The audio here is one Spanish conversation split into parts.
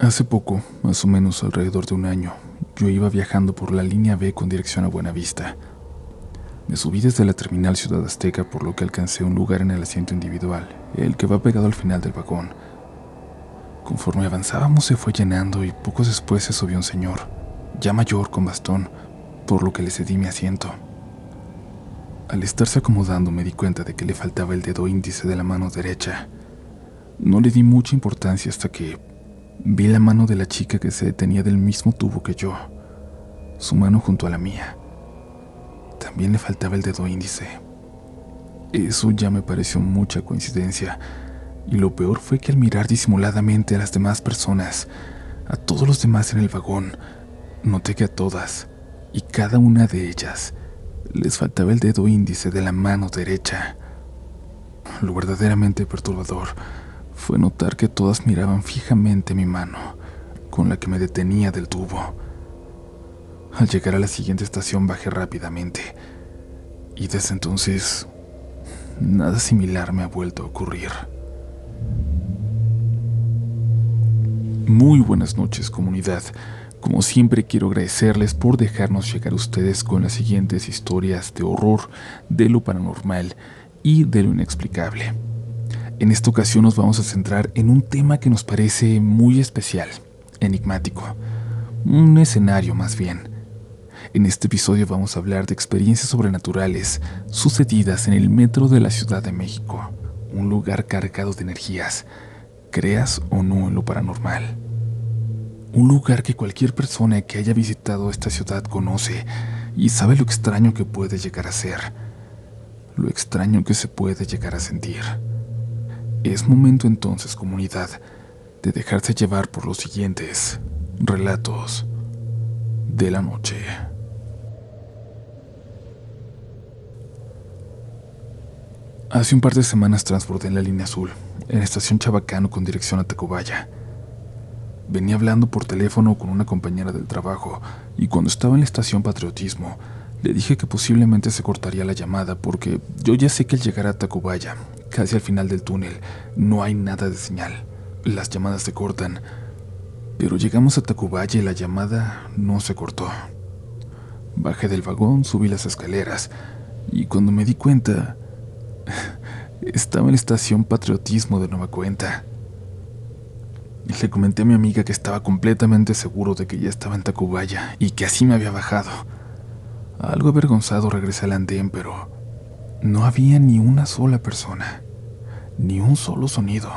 Hace poco, más o menos alrededor de un año, yo iba viajando por la línea B con dirección a Buenavista. Me subí desde la terminal Ciudad Azteca por lo que alcancé un lugar en el asiento individual, el que va pegado al final del vagón. Conforme avanzábamos se fue llenando y pocos después se subió un señor, ya mayor con bastón, por lo que le cedí mi asiento. Al estarse acomodando me di cuenta de que le faltaba el dedo índice de la mano derecha. No le di mucha importancia hasta que vi la mano de la chica que se detenía del mismo tubo que yo, su mano junto a la mía. También le faltaba el dedo índice. Eso ya me pareció mucha coincidencia, y lo peor fue que al mirar disimuladamente a las demás personas, a todos los demás en el vagón, noté que a todas, y cada una de ellas, les faltaba el dedo índice de la mano derecha. Lo verdaderamente perturbador fue notar que todas miraban fijamente mi mano, con la que me detenía del tubo. Al llegar a la siguiente estación bajé rápidamente, y desde entonces nada similar me ha vuelto a ocurrir. Muy buenas noches comunidad. Como siempre quiero agradecerles por dejarnos llegar a ustedes con las siguientes historias de horror, de lo paranormal y de lo inexplicable. En esta ocasión nos vamos a centrar en un tema que nos parece muy especial, enigmático, un escenario más bien. En este episodio vamos a hablar de experiencias sobrenaturales sucedidas en el metro de la Ciudad de México, un lugar cargado de energías, creas o no en lo paranormal. Un lugar que cualquier persona que haya visitado esta ciudad conoce y sabe lo extraño que puede llegar a ser, lo extraño que se puede llegar a sentir. Es momento entonces, comunidad, de dejarse llevar por los siguientes relatos de la noche. Hace un par de semanas transbordé en la línea azul, en la estación Chabacano con dirección a Tacubaya. Venía hablando por teléfono con una compañera del trabajo y cuando estaba en la estación Patriotismo, le dije que posiblemente se cortaría la llamada porque yo ya sé que al llegar a Tacubaya Casi al final del túnel no hay nada de señal. Las llamadas se cortan. Pero llegamos a Tacubaya y la llamada no se cortó. Bajé del vagón, subí las escaleras y cuando me di cuenta, estaba en la estación Patriotismo de Nueva Cuenta. Le comenté a mi amiga que estaba completamente seguro de que ya estaba en Tacubaya y que así me había bajado. Algo avergonzado regresé al andén, pero no había ni una sola persona, ni un solo sonido,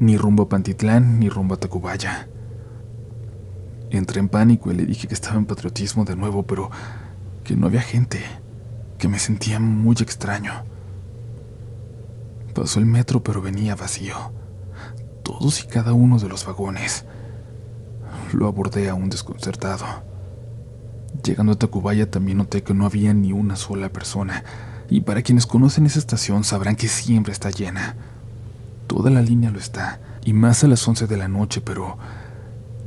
ni rumbo a Pantitlán ni rumbo a Tacubaya. Entré en pánico y le dije que estaba en patriotismo de nuevo, pero que no había gente, que me sentía muy extraño. Pasó el metro, pero venía vacío. Todos y cada uno de los vagones. Lo abordé aún desconcertado. Llegando a Tacubaya también noté que no había ni una sola persona y para quienes conocen esa estación sabrán que siempre está llena. Toda la línea lo está, y más a las 11 de la noche, pero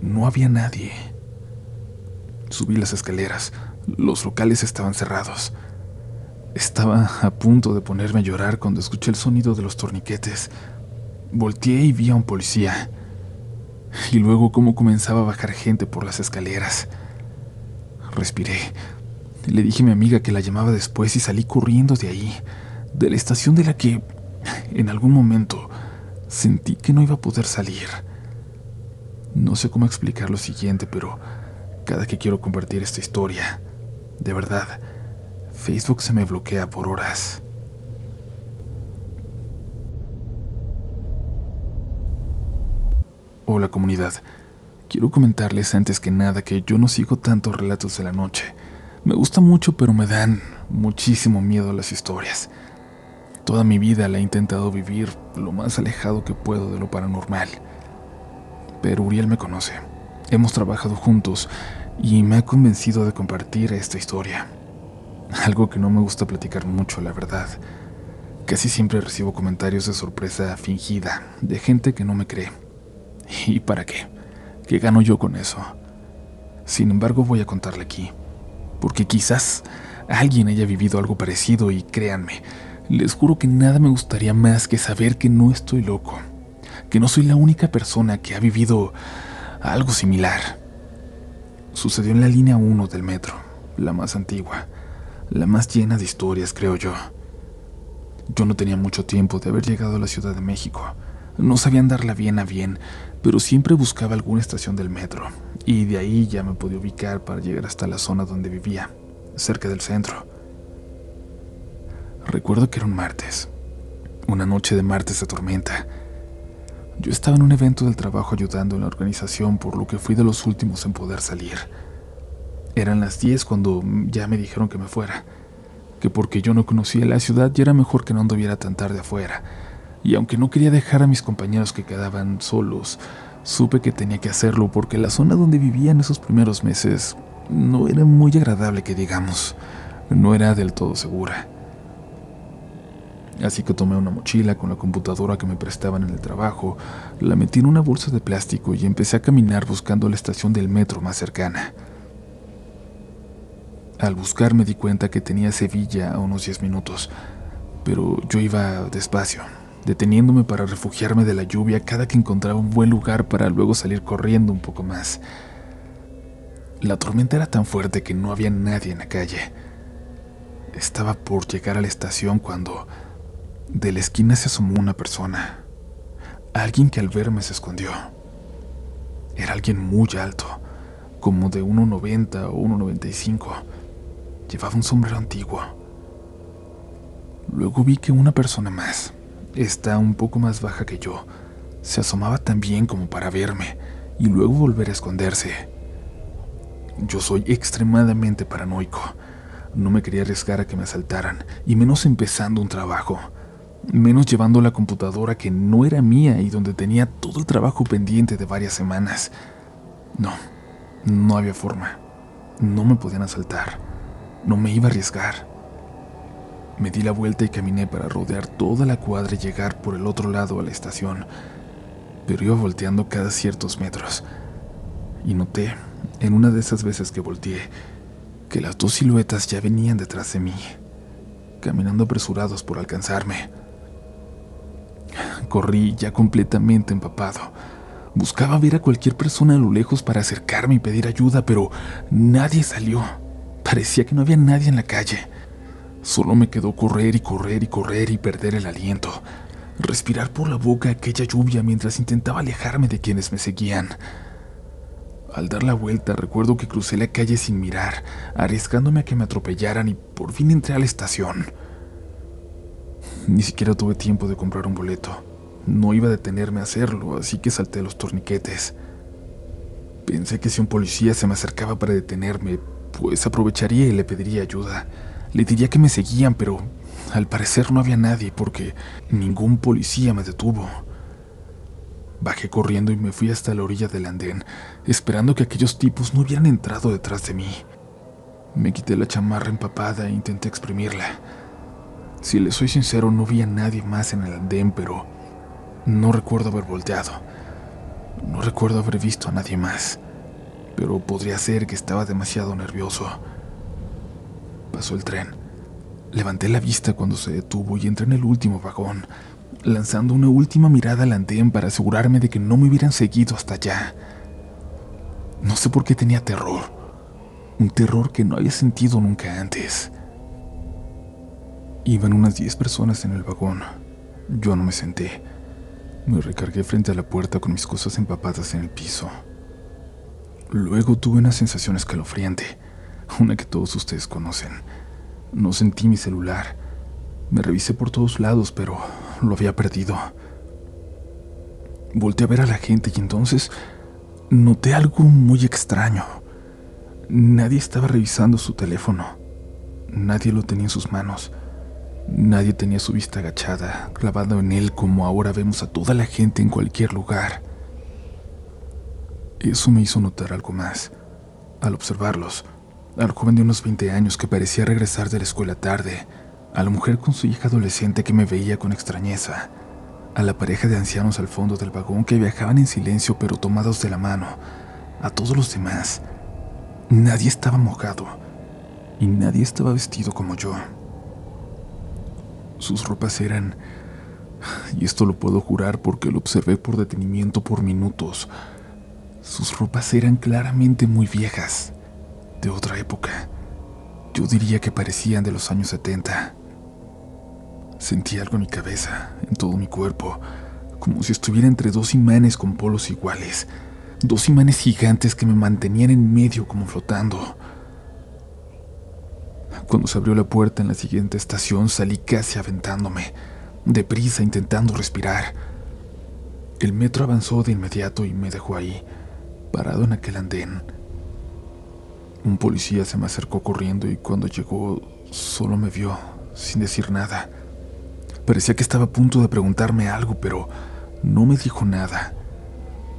no había nadie. Subí las escaleras, los locales estaban cerrados. Estaba a punto de ponerme a llorar cuando escuché el sonido de los torniquetes. Volteé y vi a un policía. Y luego cómo comenzaba a bajar gente por las escaleras. Respiré, le dije a mi amiga que la llamaba después y salí corriendo de ahí, de la estación de la que, en algún momento, sentí que no iba a poder salir. No sé cómo explicar lo siguiente, pero cada que quiero compartir esta historia, de verdad, Facebook se me bloquea por horas. Hola comunidad, quiero comentarles antes que nada que yo no sigo tantos relatos de la noche me gusta mucho, pero me dan muchísimo miedo las historias. Toda mi vida la he intentado vivir lo más alejado que puedo de lo paranormal. Pero Uriel me conoce. Hemos trabajado juntos y me ha convencido de compartir esta historia. Algo que no me gusta platicar mucho, la verdad. Casi siempre recibo comentarios de sorpresa fingida de gente que no me cree. ¿Y para qué? ¿Qué gano yo con eso? Sin embargo, voy a contarle aquí porque quizás alguien haya vivido algo parecido y créanme, les juro que nada me gustaría más que saber que no estoy loco, que no soy la única persona que ha vivido algo similar. Sucedió en la línea 1 del metro, la más antigua, la más llena de historias, creo yo. Yo no tenía mucho tiempo de haber llegado a la Ciudad de México. No sabía andarla bien a bien, pero siempre buscaba alguna estación del metro, y de ahí ya me podía ubicar para llegar hasta la zona donde vivía, cerca del centro. Recuerdo que era un martes, una noche de martes de tormenta. Yo estaba en un evento del trabajo ayudando en la organización, por lo que fui de los últimos en poder salir. Eran las 10 cuando ya me dijeron que me fuera, que porque yo no conocía la ciudad ya era mejor que no anduviera tan tarde afuera. Y aunque no quería dejar a mis compañeros que quedaban solos, supe que tenía que hacerlo porque la zona donde vivía en esos primeros meses no era muy agradable que digamos, no era del todo segura. Así que tomé una mochila con la computadora que me prestaban en el trabajo, la metí en una bolsa de plástico y empecé a caminar buscando la estación del metro más cercana. Al buscar me di cuenta que tenía Sevilla a unos 10 minutos, pero yo iba despacio, deteniéndome para refugiarme de la lluvia cada que encontraba un buen lugar para luego salir corriendo un poco más. La tormenta era tan fuerte que no había nadie en la calle. Estaba por llegar a la estación cuando de la esquina se asomó una persona. Alguien que al verme se escondió. Era alguien muy alto, como de 1,90 o 1,95. Llevaba un sombrero antiguo. Luego vi que una persona más, esta un poco más baja que yo, se asomaba también como para verme y luego volver a esconderse. Yo soy extremadamente paranoico. No me quería arriesgar a que me asaltaran, y menos empezando un trabajo menos llevando la computadora que no era mía y donde tenía todo el trabajo pendiente de varias semanas. No, no había forma. No me podían asaltar. No me iba a arriesgar. Me di la vuelta y caminé para rodear toda la cuadra y llegar por el otro lado a la estación, pero iba volteando cada ciertos metros. Y noté, en una de esas veces que volteé, que las dos siluetas ya venían detrás de mí, caminando apresurados por alcanzarme. Corrí ya completamente empapado. Buscaba ver a cualquier persona a lo lejos para acercarme y pedir ayuda, pero nadie salió. Parecía que no había nadie en la calle. Solo me quedó correr y correr y correr y perder el aliento. Respirar por la boca aquella lluvia mientras intentaba alejarme de quienes me seguían. Al dar la vuelta recuerdo que crucé la calle sin mirar, arriesgándome a que me atropellaran y por fin entré a la estación. Ni siquiera tuve tiempo de comprar un boleto. No iba a detenerme a hacerlo, así que salté los torniquetes. Pensé que si un policía se me acercaba para detenerme, pues aprovecharía y le pediría ayuda. Le diría que me seguían, pero al parecer no había nadie porque ningún policía me detuvo. Bajé corriendo y me fui hasta la orilla del andén, esperando que aquellos tipos no hubieran entrado detrás de mí. Me quité la chamarra empapada e intenté exprimirla. Si le soy sincero, no vi a nadie más en el andén, pero no recuerdo haber volteado. No recuerdo haber visto a nadie más, pero podría ser que estaba demasiado nervioso. Pasó el tren. Levanté la vista cuando se detuvo y entré en el último vagón, lanzando una última mirada al andén para asegurarme de que no me hubieran seguido hasta allá. No sé por qué tenía terror, un terror que no había sentido nunca antes. Iban unas diez personas en el vagón. Yo no me senté. Me recargué frente a la puerta con mis cosas empapadas en el piso. Luego tuve una sensación escalofriante, una que todos ustedes conocen. No sentí mi celular. Me revisé por todos lados, pero lo había perdido. Volté a ver a la gente y entonces noté algo muy extraño. Nadie estaba revisando su teléfono. Nadie lo tenía en sus manos. Nadie tenía su vista agachada, clavada en él como ahora vemos a toda la gente en cualquier lugar. Eso me hizo notar algo más. Al observarlos, al joven de unos 20 años que parecía regresar de la escuela tarde, a la mujer con su hija adolescente que me veía con extrañeza, a la pareja de ancianos al fondo del vagón que viajaban en silencio pero tomados de la mano, a todos los demás. Nadie estaba mojado. Y nadie estaba vestido como yo. Sus ropas eran, y esto lo puedo jurar porque lo observé por detenimiento por minutos, Sus ropas eran claramente muy viejas, de otra época. Yo diría que parecían de los años 70. Sentí algo en mi cabeza, en todo mi cuerpo, como si estuviera entre dos imanes con polos iguales, dos imanes gigantes que me mantenían en medio como flotando. Cuando se abrió la puerta en la siguiente estación salí casi aventándome, deprisa intentando respirar. El metro avanzó de inmediato y me dejó ahí, parado en aquel andén. Un policía se me acercó corriendo y cuando llegó solo me vio, sin decir nada. Parecía que estaba a punto de preguntarme algo, pero no me dijo nada.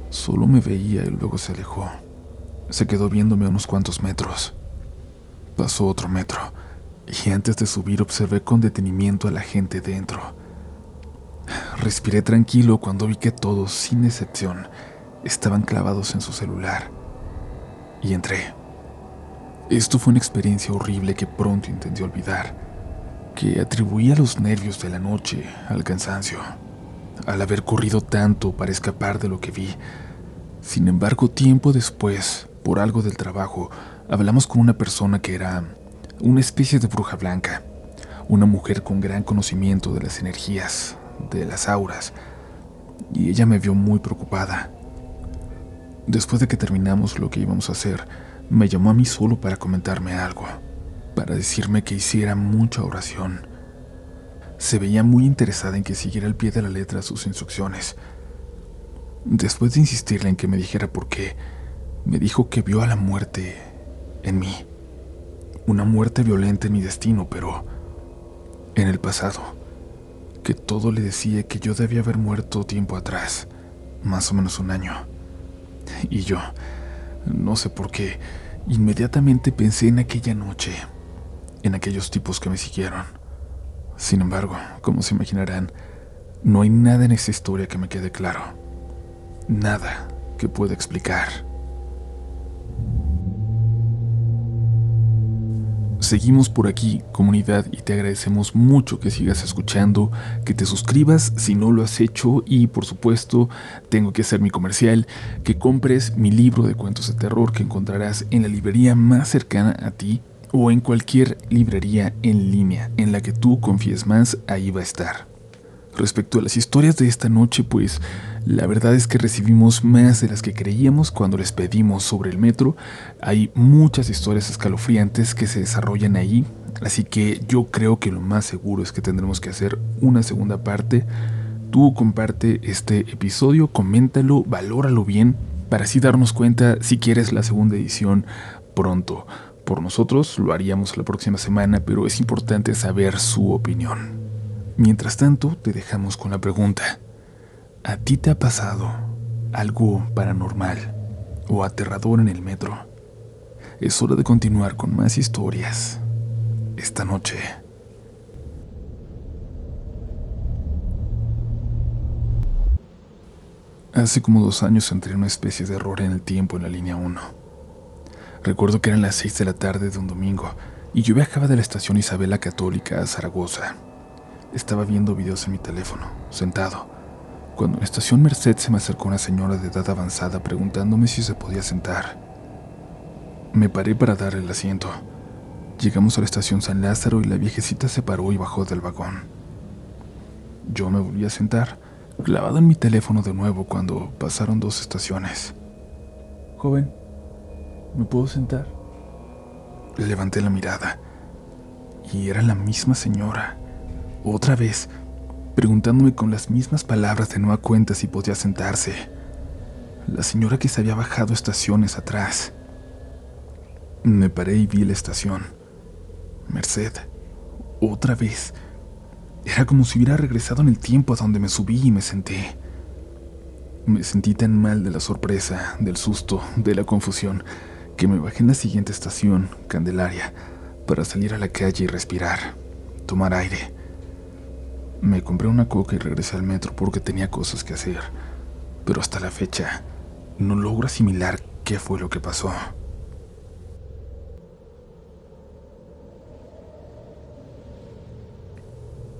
Solo me veía y luego se alejó. Se quedó viéndome unos cuantos metros. Pasó otro metro, y antes de subir observé con detenimiento a la gente dentro. Respiré tranquilo cuando vi que todos, sin excepción, estaban clavados en su celular. Y entré. Esto fue una experiencia horrible que pronto intenté olvidar, que atribuía los nervios de la noche al cansancio, al haber corrido tanto para escapar de lo que vi. Sin embargo, tiempo después, por algo del trabajo, hablamos con una persona que era una especie de bruja blanca, una mujer con gran conocimiento de las energías, de las auras, y ella me vio muy preocupada. Después de que terminamos lo que íbamos a hacer, me llamó a mí solo para comentarme algo, para decirme que hiciera mucha oración. Se veía muy interesada en que siguiera al pie de la letra sus instrucciones. Después de insistirle en que me dijera por qué, me dijo que vio a la muerte en mí. Una muerte violenta en mi destino, pero en el pasado. Que todo le decía que yo debía haber muerto tiempo atrás, más o menos un año. Y yo, no sé por qué, inmediatamente pensé en aquella noche, en aquellos tipos que me siguieron. Sin embargo, como se imaginarán, no hay nada en esa historia que me quede claro. Nada que pueda explicar. Seguimos por aquí, comunidad, y te agradecemos mucho que sigas escuchando, que te suscribas si no lo has hecho y por supuesto tengo que hacer mi comercial, que compres mi libro de cuentos de terror que encontrarás en la librería más cercana a ti o en cualquier librería en línea en la que tú confíes más, ahí va a estar. Respecto a las historias de esta noche, pues la verdad es que recibimos más de las que creíamos cuando les pedimos sobre el metro. Hay muchas historias escalofriantes que se desarrollan ahí, así que yo creo que lo más seguro es que tendremos que hacer una segunda parte. Tú comparte este episodio, coméntalo, valóralo bien, para así darnos cuenta si quieres la segunda edición pronto. Por nosotros lo haríamos la próxima semana, pero es importante saber su opinión. Mientras tanto, te dejamos con la pregunta. ¿A ti te ha pasado algo paranormal o aterrador en el metro? Es hora de continuar con más historias esta noche. Hace como dos años entré en una especie de error en el tiempo en la línea 1. Recuerdo que eran las 6 de la tarde de un domingo y yo viajaba de la estación Isabela Católica a Zaragoza. Estaba viendo videos en mi teléfono, sentado, cuando en la estación Merced se me acercó una señora de edad avanzada preguntándome si se podía sentar. Me paré para dar el asiento. Llegamos a la estación San Lázaro y la viejecita se paró y bajó del vagón. Yo me volví a sentar, clavado en mi teléfono de nuevo cuando pasaron dos estaciones. Joven, ¿me puedo sentar? Levanté la mirada y era la misma señora otra vez, preguntándome con las mismas palabras de nueva cuenta si podía sentarse. La señora que se había bajado estaciones atrás. Me paré y vi la estación. Merced. Otra vez. Era como si hubiera regresado en el tiempo a donde me subí y me senté. Me sentí tan mal de la sorpresa, del susto, de la confusión, que me bajé en la siguiente estación, Candelaria, para salir a la calle y respirar, tomar aire. Me compré una coca y regresé al metro porque tenía cosas que hacer, pero hasta la fecha no logro asimilar qué fue lo que pasó.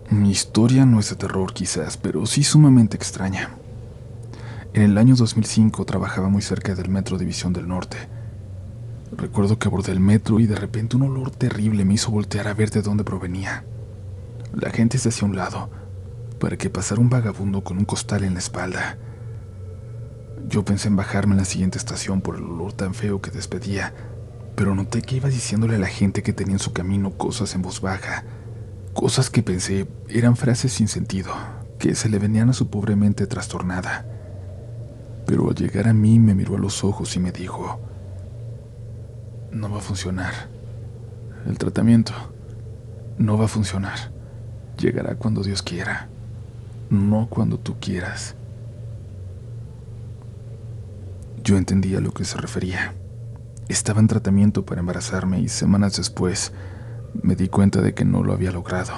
Mi historia no es de terror quizás, pero sí sumamente extraña. En el año 2005 trabajaba muy cerca del Metro División del Norte. Recuerdo que abordé el metro y de repente un olor terrible me hizo voltear a ver de dónde provenía. La gente se hacía un lado para que pasara un vagabundo con un costal en la espalda. Yo pensé en bajarme en la siguiente estación por el olor tan feo que despedía, pero noté que iba diciéndole a la gente que tenía en su camino cosas en voz baja, cosas que pensé eran frases sin sentido, que se le venían a su pobre mente trastornada. Pero al llegar a mí me miró a los ojos y me dijo, no va a funcionar. El tratamiento no va a funcionar. Llegará cuando Dios quiera, no cuando tú quieras. Yo entendía a lo que se refería. Estaba en tratamiento para embarazarme y semanas después me di cuenta de que no lo había logrado.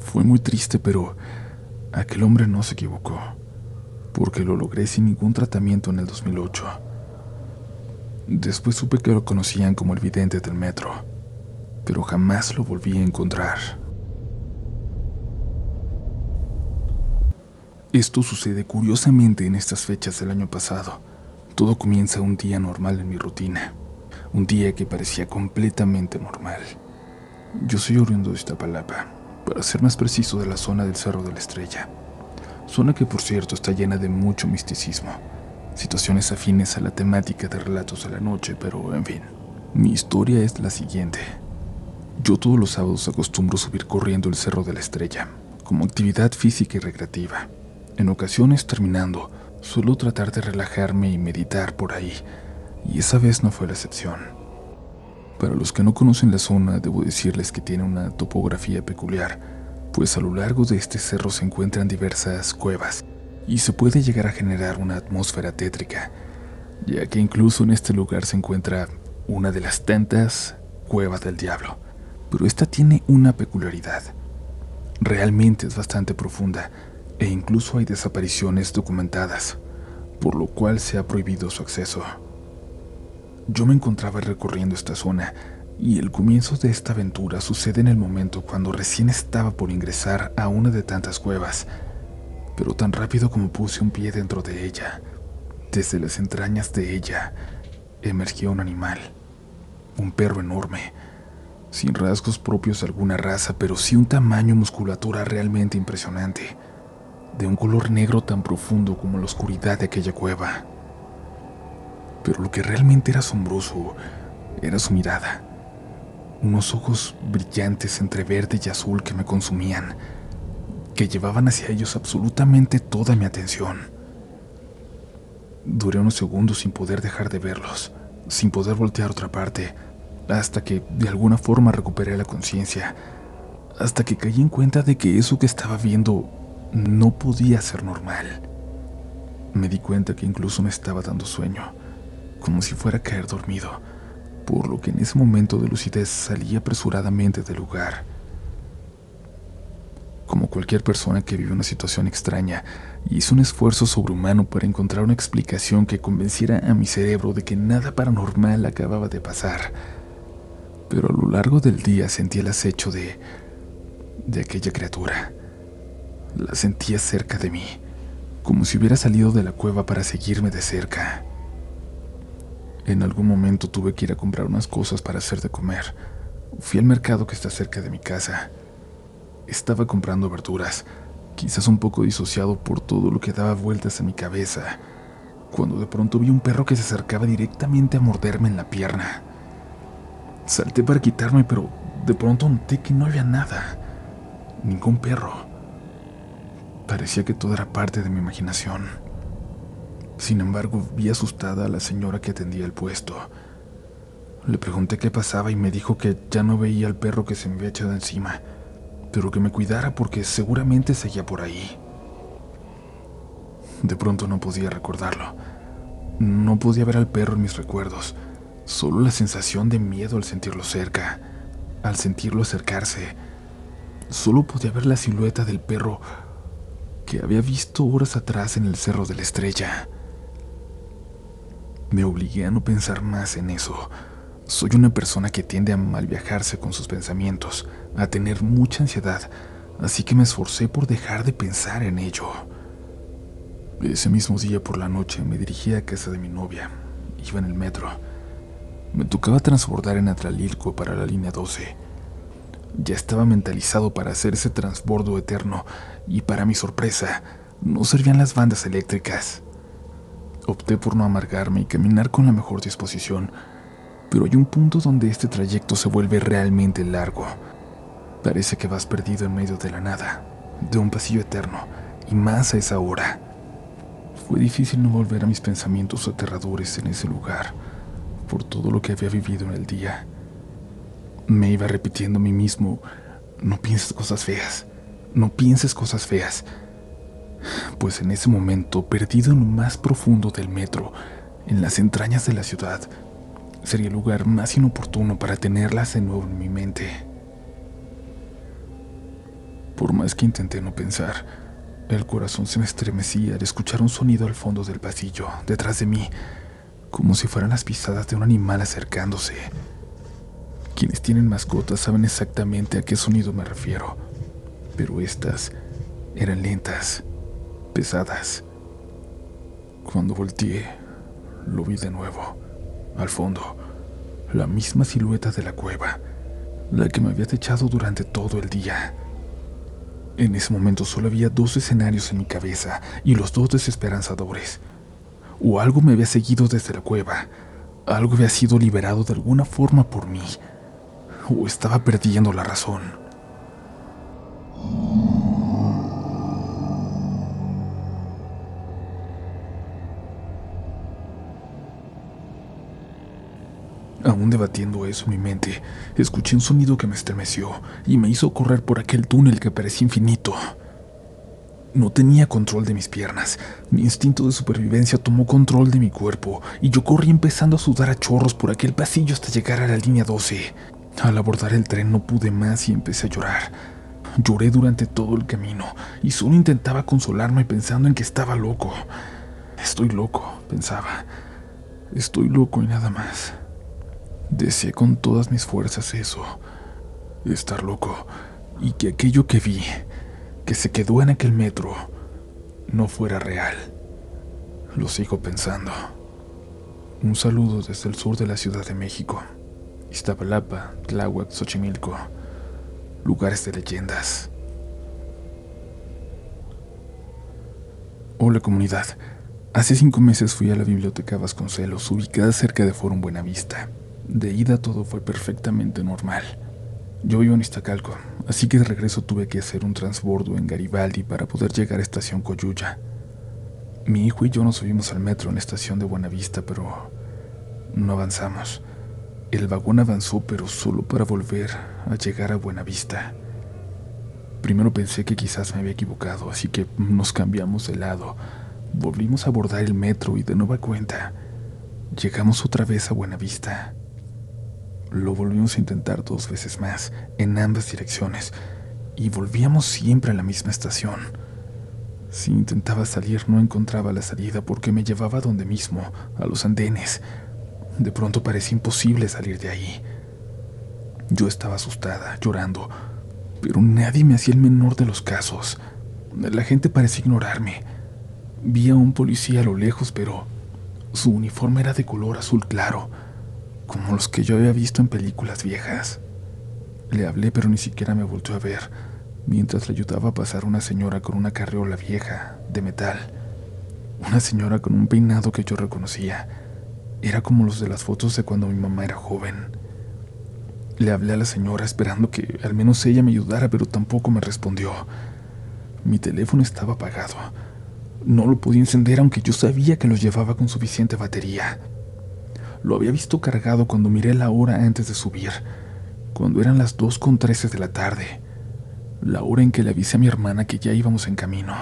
Fue muy triste, pero aquel hombre no se equivocó, porque lo logré sin ningún tratamiento en el 2008. Después supe que lo conocían como el vidente del metro, pero jamás lo volví a encontrar. Esto sucede curiosamente en estas fechas del año pasado todo comienza un día normal en mi rutina, un día que parecía completamente normal. Yo soy oriundo de Iztapalapa, para ser más preciso de la zona del Cerro de la Estrella, zona que por cierto está llena de mucho misticismo, situaciones afines a la temática de relatos de la noche, pero en fin, mi historia es la siguiente. Yo todos los sábados acostumbro subir corriendo el Cerro de la Estrella, como actividad física y recreativa. En ocasiones terminando, Suelo tratar de relajarme y meditar por ahí, y esa vez no fue la excepción. Para los que no conocen la zona, debo decirles que tiene una topografía peculiar, pues a lo largo de este cerro se encuentran diversas cuevas, y se puede llegar a generar una atmósfera tétrica, ya que incluso en este lugar se encuentra una de las tantas cuevas del diablo. Pero esta tiene una peculiaridad. Realmente es bastante profunda, e incluso hay desapariciones documentadas, por lo cual se ha prohibido su acceso. Yo me encontraba recorriendo esta zona y el comienzo de esta aventura sucede en el momento cuando recién estaba por ingresar a una de tantas cuevas, pero tan rápido como puse un pie dentro de ella, desde las entrañas de ella emergió un animal, un perro enorme, sin rasgos propios de alguna raza, pero sí un tamaño musculatura realmente impresionante de un color negro tan profundo como la oscuridad de aquella cueva. Pero lo que realmente era asombroso era su mirada, unos ojos brillantes entre verde y azul que me consumían, que llevaban hacia ellos absolutamente toda mi atención. Duré unos segundos sin poder dejar de verlos, sin poder voltear a otra parte, hasta que de alguna forma recuperé la conciencia, hasta que caí en cuenta de que eso que estaba viendo no podía ser normal. Me di cuenta que incluso me estaba dando sueño, como si fuera a caer dormido, por lo que en ese momento de lucidez salí apresuradamente del lugar. Como cualquier persona que vive una situación extraña, hice un esfuerzo sobrehumano para encontrar una explicación que convenciera a mi cerebro de que nada paranormal acababa de pasar. Pero a lo largo del día sentí el acecho de de aquella criatura. La sentía cerca de mí, como si hubiera salido de la cueva para seguirme de cerca. En algún momento tuve que ir a comprar unas cosas para hacer de comer. Fui al mercado que está cerca de mi casa. Estaba comprando verduras, quizás un poco disociado por todo lo que daba vueltas en mi cabeza, cuando de pronto vi un perro que se acercaba directamente a morderme en la pierna. Salté para quitarme, pero de pronto noté que no había nada. Ningún perro. Parecía que todo era parte de mi imaginación. Sin embargo, vi asustada a la señora que atendía el puesto. Le pregunté qué pasaba y me dijo que ya no veía al perro que se me había echado encima, pero que me cuidara porque seguramente seguía por ahí. De pronto no podía recordarlo. No podía ver al perro en mis recuerdos, solo la sensación de miedo al sentirlo cerca, al sentirlo acercarse. Solo podía ver la silueta del perro que había visto horas atrás en el Cerro de la Estrella. Me obligué a no pensar más en eso. Soy una persona que tiende a mal viajarse con sus pensamientos, a tener mucha ansiedad, así que me esforcé por dejar de pensar en ello. Ese mismo día por la noche me dirigí a casa de mi novia. Iba en el metro. Me tocaba transbordar en Atlalilco para la línea 12. Ya estaba mentalizado para hacer ese transbordo eterno y para mi sorpresa, no servían las bandas eléctricas. Opté por no amargarme y caminar con la mejor disposición, pero hay un punto donde este trayecto se vuelve realmente largo. Parece que vas perdido en medio de la nada, de un pasillo eterno, y más a esa hora. Fue difícil no volver a mis pensamientos aterradores en ese lugar, por todo lo que había vivido en el día. Me iba repitiendo a mí mismo, no pienses cosas feas, no pienses cosas feas. Pues en ese momento, perdido en lo más profundo del metro, en las entrañas de la ciudad, sería el lugar más inoportuno para tenerlas de nuevo en mi mente. Por más que intenté no pensar, el corazón se me estremecía al escuchar un sonido al fondo del pasillo, detrás de mí, como si fueran las pisadas de un animal acercándose. Quienes tienen mascotas saben exactamente a qué sonido me refiero, pero estas eran lentas, pesadas. Cuando volteé, lo vi de nuevo, al fondo, la misma silueta de la cueva, la que me había techado durante todo el día. En ese momento solo había dos escenarios en mi cabeza y los dos desesperanzadores. O algo me había seguido desde la cueva, algo había sido liberado de alguna forma por mí, o estaba perdiendo la razón. Aún debatiendo eso en mi mente, escuché un sonido que me estremeció y me hizo correr por aquel túnel que parecía infinito. No tenía control de mis piernas. Mi instinto de supervivencia tomó control de mi cuerpo y yo corrí empezando a sudar a chorros por aquel pasillo hasta llegar a la línea 12. Al abordar el tren no pude más y empecé a llorar. Lloré durante todo el camino y solo intentaba consolarme pensando en que estaba loco. Estoy loco, pensaba. Estoy loco y nada más. Deseé con todas mis fuerzas eso, estar loco, y que aquello que vi, que se quedó en aquel metro, no fuera real. Lo sigo pensando. Un saludo desde el sur de la Ciudad de México, Iztapalapa, Tláhuac, Xochimilco, lugares de leyendas. Hola comunidad, hace cinco meses fui a la biblioteca Vasconcelos, ubicada cerca de Forum Buenavista. De ida todo fue perfectamente normal. Yo vivo en Iztacalco, así que de regreso tuve que hacer un transbordo en Garibaldi para poder llegar a estación Coyuya. Mi hijo y yo nos subimos al metro en la estación de Buenavista, pero no avanzamos. El vagón avanzó, pero solo para volver a llegar a Buenavista. Primero pensé que quizás me había equivocado, así que nos cambiamos de lado. Volvimos a abordar el metro y de nueva cuenta llegamos otra vez a Buenavista. Lo volvimos a intentar dos veces más, en ambas direcciones, y volvíamos siempre a la misma estación. Si intentaba salir no encontraba la salida porque me llevaba donde mismo, a los andenes. De pronto parecía imposible salir de ahí. Yo estaba asustada, llorando, pero nadie me hacía el menor de los casos. La gente parecía ignorarme. Vi a un policía a lo lejos, pero su uniforme era de color azul claro como los que yo había visto en películas viejas. Le hablé, pero ni siquiera me volvió a ver, mientras le ayudaba a pasar una señora con una carriola vieja, de metal. Una señora con un peinado que yo reconocía. Era como los de las fotos de cuando mi mamá era joven. Le hablé a la señora esperando que al menos ella me ayudara, pero tampoco me respondió. Mi teléfono estaba apagado. No lo podía encender aunque yo sabía que lo llevaba con suficiente batería. Lo había visto cargado cuando miré la hora antes de subir, cuando eran las 2.13 de la tarde, la hora en que le avisé a mi hermana que ya íbamos en camino.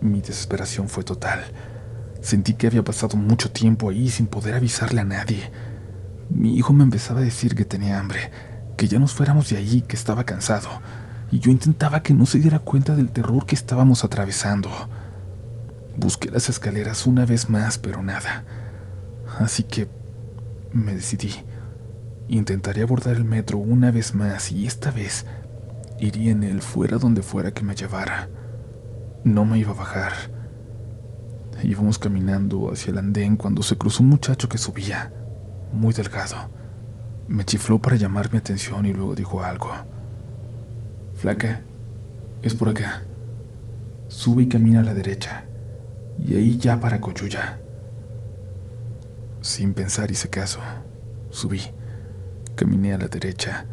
Mi desesperación fue total. Sentí que había pasado mucho tiempo ahí sin poder avisarle a nadie. Mi hijo me empezaba a decir que tenía hambre, que ya nos fuéramos de allí, que estaba cansado, y yo intentaba que no se diera cuenta del terror que estábamos atravesando. Busqué las escaleras una vez más, pero nada. Así que me decidí. Intentaré abordar el metro una vez más y esta vez iría en él fuera donde fuera que me llevara. No me iba a bajar. Íbamos caminando hacia el andén cuando se cruzó un muchacho que subía, muy delgado. Me chifló para llamar mi atención y luego dijo algo. Flaca, es por acá. Sube y camina a la derecha. Y ahí ya para Coyuya. Sin pensar hice caso. Subí. Caminé a la derecha.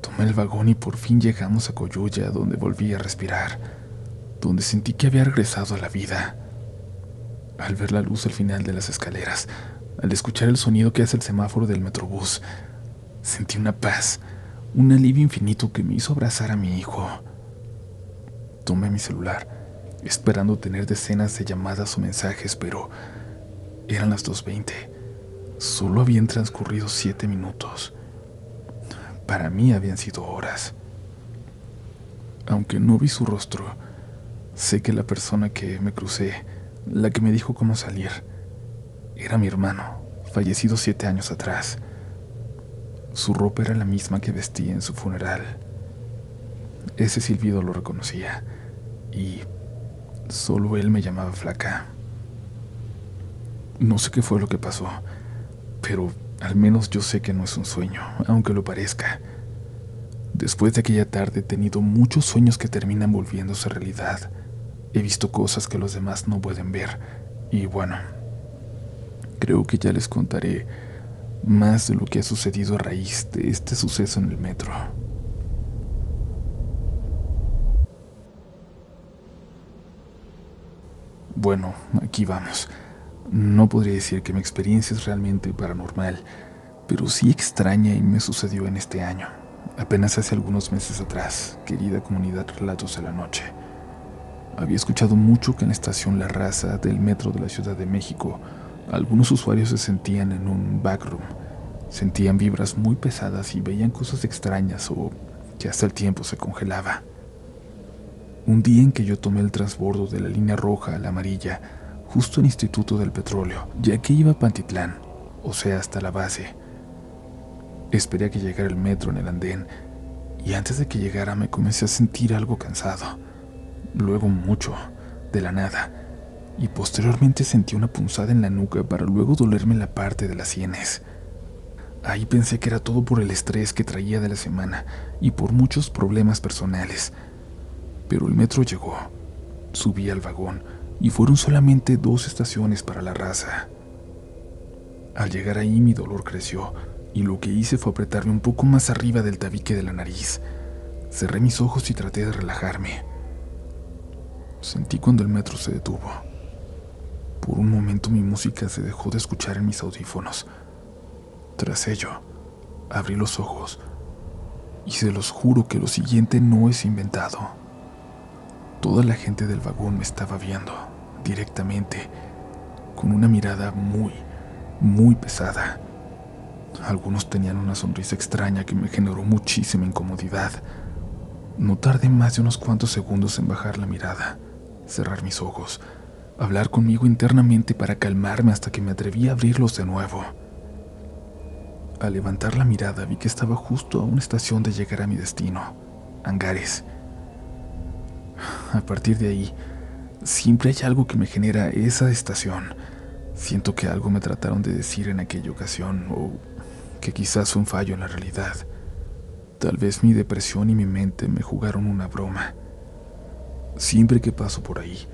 Tomé el vagón y por fin llegamos a Coyuya, donde volví a respirar, donde sentí que había regresado a la vida. Al ver la luz al final de las escaleras, al escuchar el sonido que hace el semáforo del metrobús, sentí una paz, un alivio infinito que me hizo abrazar a mi hijo. Tomé mi celular, esperando tener decenas de llamadas o mensajes, pero eran las 2.20. Solo habían transcurrido siete minutos. Para mí habían sido horas. Aunque no vi su rostro, sé que la persona que me crucé, la que me dijo cómo salir, era mi hermano, fallecido siete años atrás. Su ropa era la misma que vestía en su funeral. Ese silbido lo reconocía y solo él me llamaba flaca. No sé qué fue lo que pasó, pero al menos yo sé que no es un sueño, aunque lo parezca. Después de aquella tarde he tenido muchos sueños que terminan volviéndose realidad. He visto cosas que los demás no pueden ver y bueno, creo que ya les contaré más de lo que ha sucedido a raíz de este suceso en el metro. Bueno, aquí vamos. No podría decir que mi experiencia es realmente paranormal, pero sí extraña y me sucedió en este año, apenas hace algunos meses atrás, querida comunidad Relatos de la Noche. Había escuchado mucho que en la estación La Raza del metro de la Ciudad de México algunos usuarios se sentían en un backroom, sentían vibras muy pesadas y veían cosas extrañas o que hasta el tiempo se congelaba. Un día en que yo tomé el transbordo de la línea roja a la amarilla, justo en Instituto del Petróleo, ya que iba a Pantitlán, o sea, hasta la base. Esperé a que llegara el metro en el andén y antes de que llegara me comencé a sentir algo cansado, luego mucho, de la nada y posteriormente sentí una punzada en la nuca para luego dolerme la parte de las sienes. Ahí pensé que era todo por el estrés que traía de la semana y por muchos problemas personales. Pero el metro llegó, subí al vagón y fueron solamente dos estaciones para la raza. Al llegar ahí mi dolor creció y lo que hice fue apretarme un poco más arriba del tabique de la nariz. Cerré mis ojos y traté de relajarme. Sentí cuando el metro se detuvo. Por un momento mi música se dejó de escuchar en mis audífonos. Tras ello, abrí los ojos y se los juro que lo siguiente no es inventado. Toda la gente del vagón me estaba viendo directamente, con una mirada muy, muy pesada. Algunos tenían una sonrisa extraña que me generó muchísima incomodidad. No tardé más de unos cuantos segundos en bajar la mirada, cerrar mis ojos hablar conmigo internamente para calmarme hasta que me atreví a abrirlos de nuevo. Al levantar la mirada vi que estaba justo a una estación de llegar a mi destino, Hangares. A partir de ahí, siempre hay algo que me genera esa estación. Siento que algo me trataron de decir en aquella ocasión o que quizás fue un fallo en la realidad. Tal vez mi depresión y mi mente me jugaron una broma. Siempre que paso por ahí,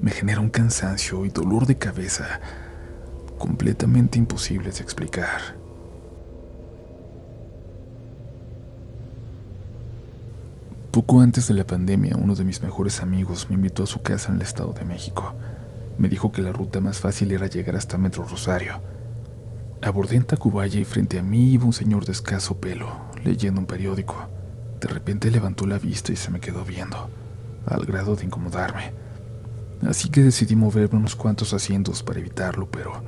me genera un cansancio y dolor de cabeza completamente imposibles de explicar. Poco antes de la pandemia, uno de mis mejores amigos me invitó a su casa en el Estado de México. Me dijo que la ruta más fácil era llegar hasta Metro Rosario. Abordé en Tacubaya y frente a mí iba un señor de escaso pelo, leyendo un periódico. De repente levantó la vista y se me quedó viendo, al grado de incomodarme así que decidí moverme unos cuantos asientos para evitarlo, pero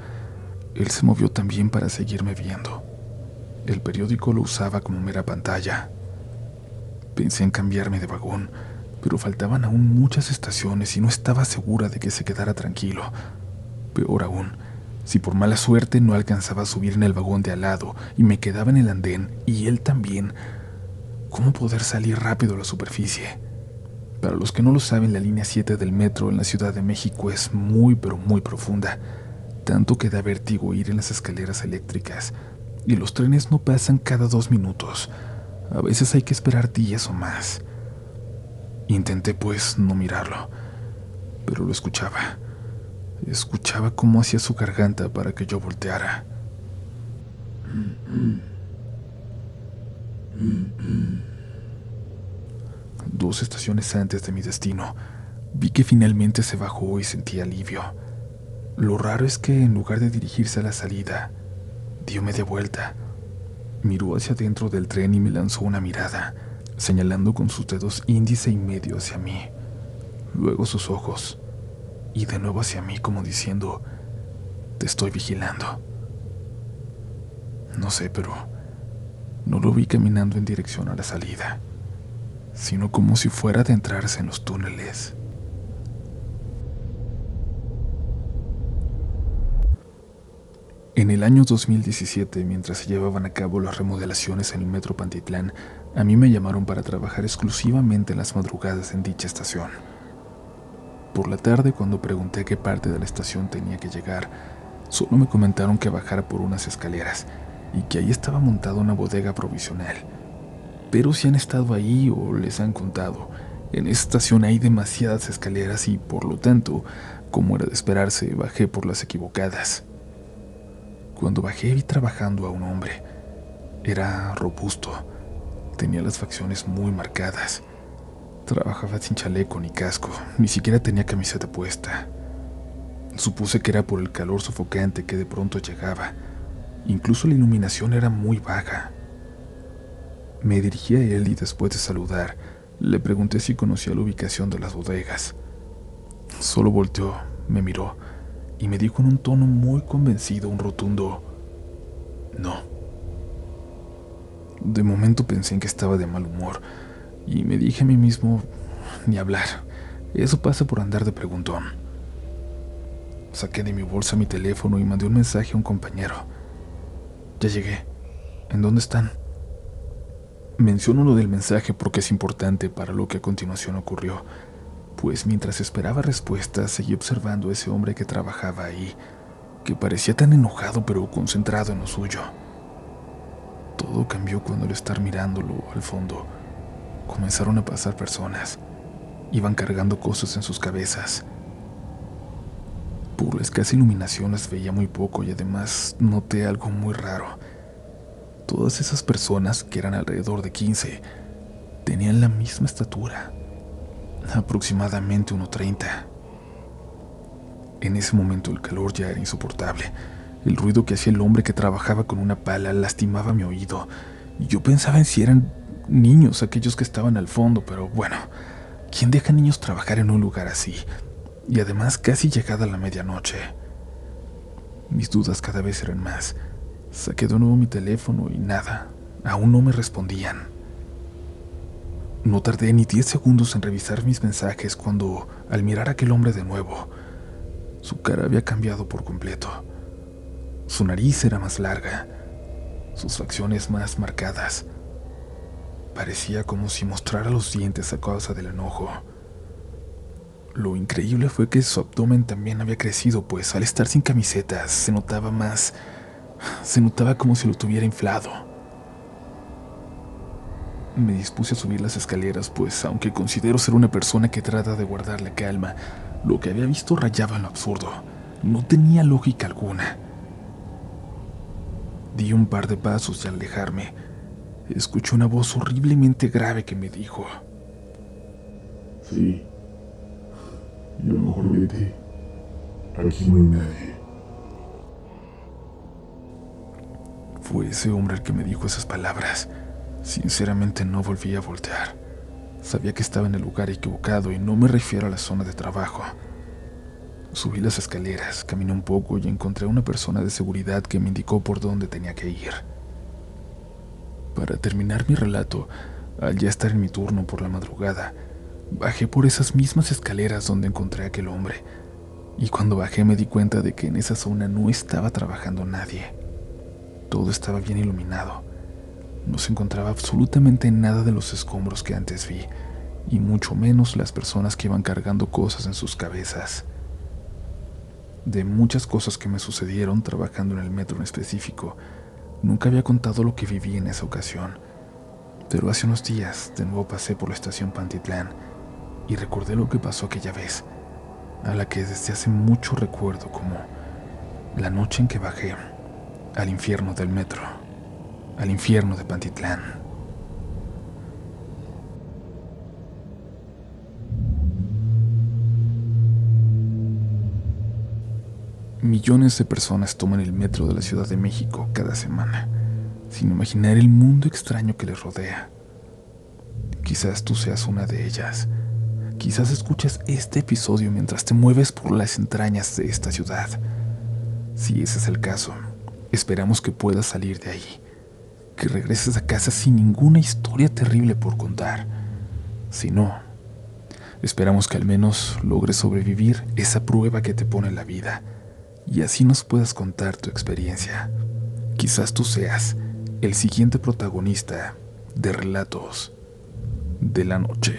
él se movió también para seguirme viendo. El periódico lo usaba como mera pantalla. Pensé en cambiarme de vagón, pero faltaban aún muchas estaciones y no estaba segura de que se quedara tranquilo. Peor aún, si por mala suerte no alcanzaba a subir en el vagón de al lado y me quedaba en el andén y él también, ¿cómo poder salir rápido a la superficie? Para los que no lo saben, la línea 7 del metro en la Ciudad de México es muy pero muy profunda, tanto que da vértigo ir en las escaleras eléctricas, y los trenes no pasan cada dos minutos. A veces hay que esperar días o más. Intenté pues no mirarlo, pero lo escuchaba. Escuchaba cómo hacía su garganta para que yo volteara. Dos estaciones antes de mi destino, vi que finalmente se bajó y sentí alivio. Lo raro es que en lugar de dirigirse a la salida, dio media vuelta, miró hacia dentro del tren y me lanzó una mirada, señalando con sus dedos índice y medio hacia mí, luego sus ojos, y de nuevo hacia mí como diciendo, te estoy vigilando. No sé, pero no lo vi caminando en dirección a la salida sino como si fuera adentrarse en los túneles. En el año 2017, mientras se llevaban a cabo las remodelaciones en el Metro Pantitlán, a mí me llamaron para trabajar exclusivamente en las madrugadas en dicha estación. Por la tarde, cuando pregunté a qué parte de la estación tenía que llegar, solo me comentaron que bajara por unas escaleras y que ahí estaba montada una bodega provisional pero si han estado ahí o les han contado, en esta estación hay demasiadas escaleras y por lo tanto, como era de esperarse, bajé por las equivocadas. Cuando bajé vi trabajando a un hombre. Era robusto, tenía las facciones muy marcadas. Trabajaba sin chaleco ni casco, ni siquiera tenía camiseta puesta. Supuse que era por el calor sofocante que de pronto llegaba. Incluso la iluminación era muy baja. Me dirigí a él y después de saludar, le pregunté si conocía la ubicación de las bodegas. Solo volteó, me miró y me dijo en un tono muy convencido, un rotundo no. De momento pensé en que estaba de mal humor y me dije a mí mismo, ni hablar, eso pasa por andar de preguntón. Saqué de mi bolsa mi teléfono y mandé un mensaje a un compañero. Ya llegué. ¿En dónde están? Menciono lo del mensaje porque es importante para lo que a continuación ocurrió, pues mientras esperaba respuesta seguí observando a ese hombre que trabajaba ahí, que parecía tan enojado pero concentrado en lo suyo. Todo cambió cuando al estar mirándolo al fondo, comenzaron a pasar personas. Iban cargando cosas en sus cabezas. Por la escasa iluminación las veía muy poco y además noté algo muy raro Todas esas personas, que eran alrededor de 15, tenían la misma estatura, aproximadamente 1,30. En ese momento el calor ya era insoportable. El ruido que hacía el hombre que trabajaba con una pala lastimaba mi oído. Yo pensaba en si eran niños aquellos que estaban al fondo, pero bueno, ¿quién deja niños trabajar en un lugar así? Y además casi llegada la medianoche. Mis dudas cada vez eran más. Saqué de nuevo mi teléfono y nada, aún no me respondían. No tardé ni 10 segundos en revisar mis mensajes cuando, al mirar a aquel hombre de nuevo, su cara había cambiado por completo. Su nariz era más larga, sus facciones más marcadas. Parecía como si mostrara los dientes a causa del enojo. Lo increíble fue que su abdomen también había crecido, pues al estar sin camisetas se notaba más se notaba como si lo tuviera inflado. Me dispuse a subir las escaleras, pues aunque considero ser una persona que trata de guardar la calma, lo que había visto rayaba en lo absurdo. No tenía lógica alguna. Di un par de pasos y al alejarme, escuché una voz horriblemente grave que me dijo: Sí, yo mejor vete. Aquí no hay nadie. Fue ese hombre el que me dijo esas palabras. Sinceramente no volví a voltear. Sabía que estaba en el lugar equivocado y no me refiero a la zona de trabajo. Subí las escaleras, caminé un poco y encontré a una persona de seguridad que me indicó por dónde tenía que ir. Para terminar mi relato, al ya estar en mi turno por la madrugada, bajé por esas mismas escaleras donde encontré a aquel hombre, y cuando bajé me di cuenta de que en esa zona no estaba trabajando nadie. Todo estaba bien iluminado. No se encontraba absolutamente nada de los escombros que antes vi, y mucho menos las personas que iban cargando cosas en sus cabezas. De muchas cosas que me sucedieron trabajando en el metro en específico, nunca había contado lo que viví en esa ocasión. Pero hace unos días de nuevo pasé por la estación Pantitlán y recordé lo que pasó aquella vez, a la que desde hace mucho recuerdo como la noche en que bajé al infierno del metro, al infierno de Pantitlán. Millones de personas toman el metro de la Ciudad de México cada semana, sin imaginar el mundo extraño que les rodea. Quizás tú seas una de ellas. Quizás escuches este episodio mientras te mueves por las entrañas de esta ciudad. Si ese es el caso, esperamos que puedas salir de ahí, que regreses a casa sin ninguna historia terrible por contar. Si no, esperamos que al menos logres sobrevivir esa prueba que te pone la vida y así nos puedas contar tu experiencia. Quizás tú seas el siguiente protagonista de Relatos de la Noche.